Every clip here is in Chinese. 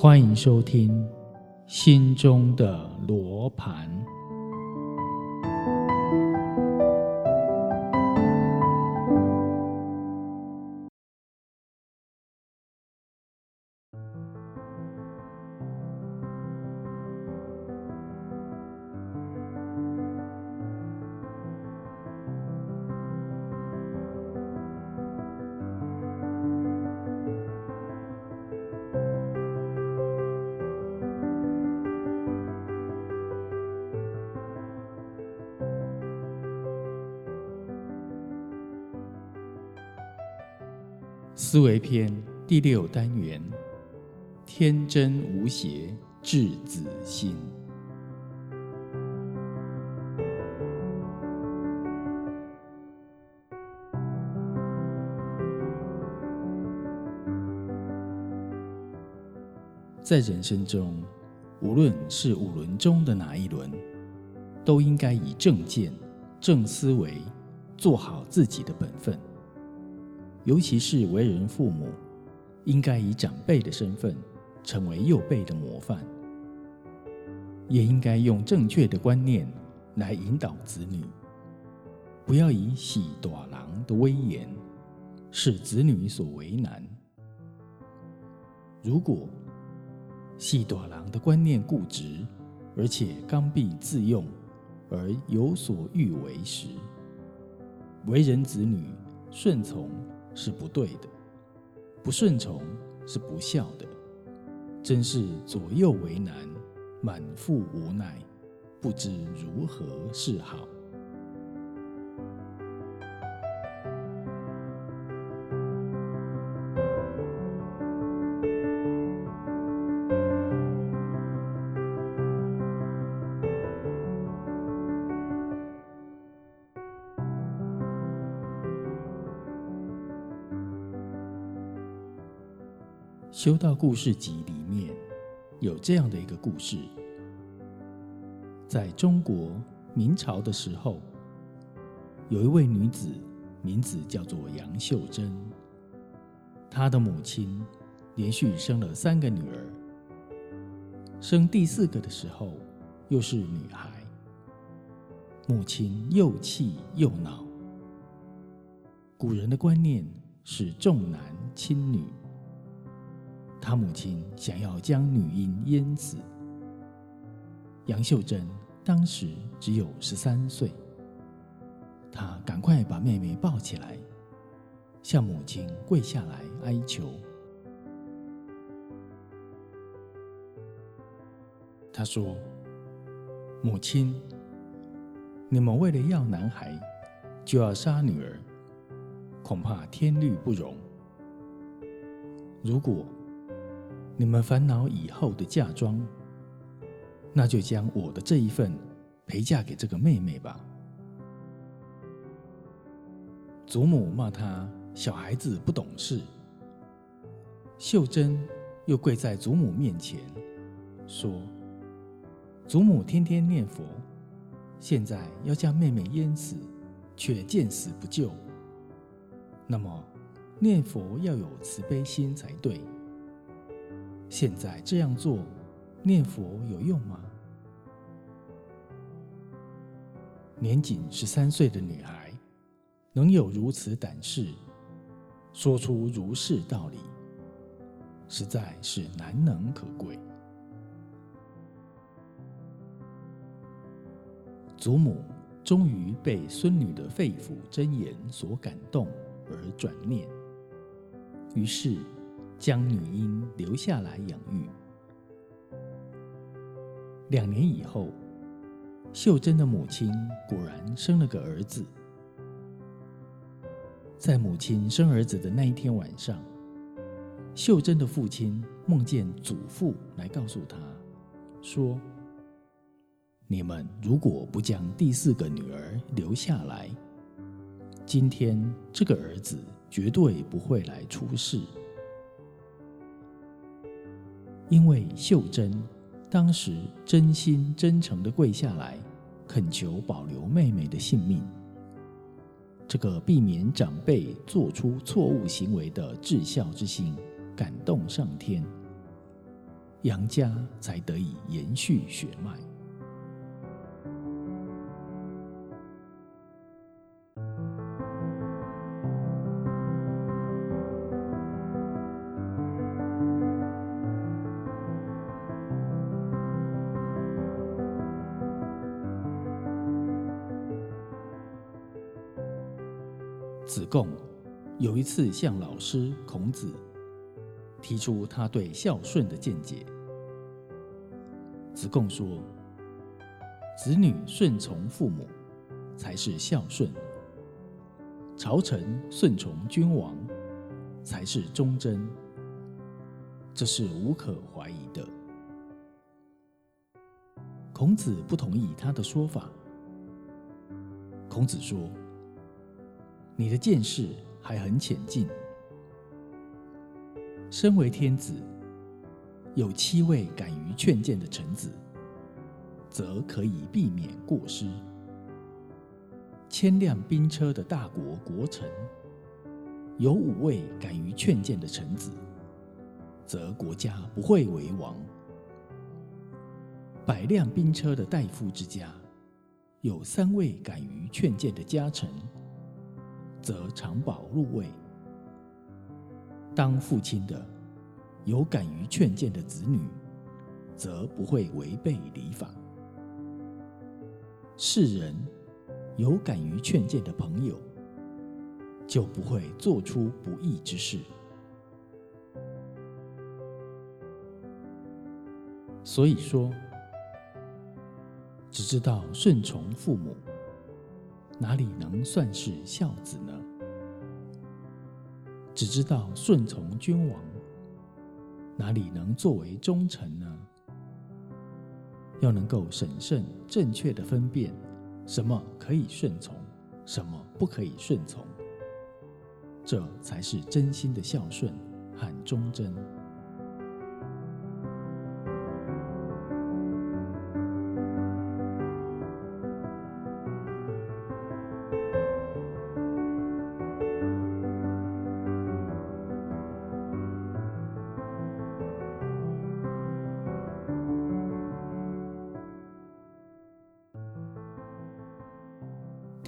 欢迎收听《心中的罗盘》。思维篇第六单元：天真无邪，稚子心。在人生中，无论是五轮中的哪一轮，都应该以正见、正思维，做好自己的本分。尤其是为人父母，应该以长辈的身份，成为幼辈的模范，也应该用正确的观念来引导子女，不要以喜短郎的威严，使子女所为难。如果喜短郎的观念固执，而且刚愎自用，而有所欲为时，为人子女顺从。是不对的，不顺从是不孝的，真是左右为难，满腹无奈，不知如何是好。《修道故事集》里面有这样的一个故事：在中国明朝的时候，有一位女子，名字叫做杨秀珍。她的母亲连续生了三个女儿，生第四个的时候又是女孩，母亲又气又恼。古人的观念是重男轻女。他母亲想要将女婴淹死。杨秀珍当时只有十三岁，她赶快把妹妹抱起来，向母亲跪下来哀求。她说：“母亲，你们为了要男孩，就要杀女儿，恐怕天律不容。如果……”你们烦恼以后的嫁妆，那就将我的这一份陪嫁给这个妹妹吧。祖母骂他小孩子不懂事，秀珍又跪在祖母面前说：“祖母天天念佛，现在要将妹妹淹死，却见死不救。那么念佛要有慈悲心才对。”现在这样做，念佛有用吗？年仅十三岁的女孩，能有如此胆识，说出如是道理，实在是难能可贵。祖母终于被孙女的肺腑真言所感动，而转念，于是。将女婴留下来养育。两年以后，秀珍的母亲果然生了个儿子。在母亲生儿子的那一天晚上，秀珍的父亲梦见祖父来告诉他，说：“你们如果不将第四个女儿留下来，今天这个儿子绝对不会来出世。”因为秀珍当时真心真诚的跪下来，恳求保留妹妹的性命，这个避免长辈做出错误行为的至孝之心，感动上天，杨家才得以延续血脉。子贡有一次向老师孔子提出他对孝顺的见解。子贡说：“子女顺从父母才是孝顺，朝臣顺从君王才是忠贞，这是无可怀疑的。”孔子不同意他的说法。孔子说。你的见识还很浅近。身为天子，有七位敢于劝谏的臣子，则可以避免过失；千辆兵车的大国国臣，有五位敢于劝谏的臣子，则国家不会为王；百辆兵车的大夫之家，有三位敢于劝谏的家臣。则常保入位。当父亲的有敢于劝谏的子女，则不会违背礼法；世人有敢于劝谏的朋友，就不会做出不义之事。所以说，只知道顺从父母。哪里能算是孝子呢？只知道顺从君王，哪里能作为忠臣呢？要能够审慎、正确的分辨什么可以顺从，什么不可以顺从，这才是真心的孝顺和忠贞。《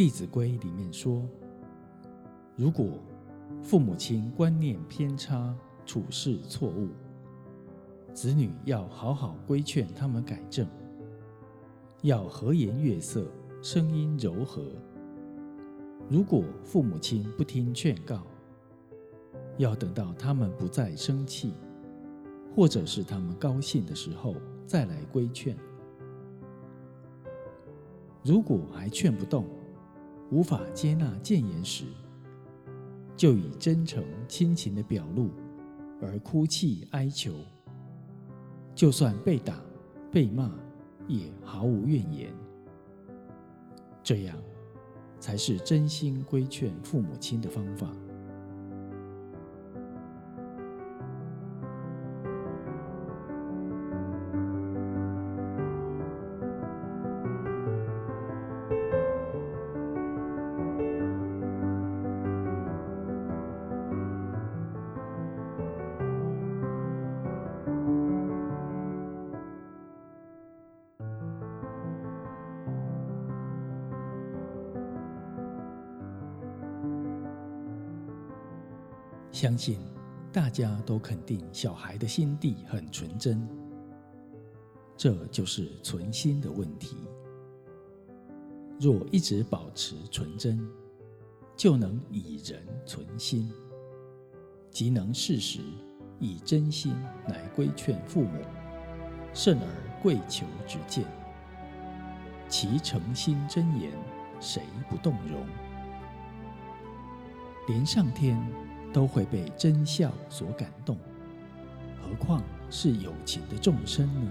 弟子规》里面说：“如果父母亲观念偏差、处事错误，子女要好好规劝他们改正，要和颜悦色，声音柔和。如果父母亲不听劝告，要等到他们不再生气，或者是他们高兴的时候再来规劝。如果还劝不动，”无法接纳谏言时，就以真诚亲情的表露而哭泣哀求，就算被打被骂，也毫无怨言。这样，才是真心规劝父母亲的方法。相信大家都肯定小孩的心地很纯真，这就是存心的问题。若一直保持纯真，就能以人存心，即能适时以真心来规劝父母，甚而跪求之见，其诚心真言，谁不动容？连上天。都会被真相所感动，何况是友情的众生呢？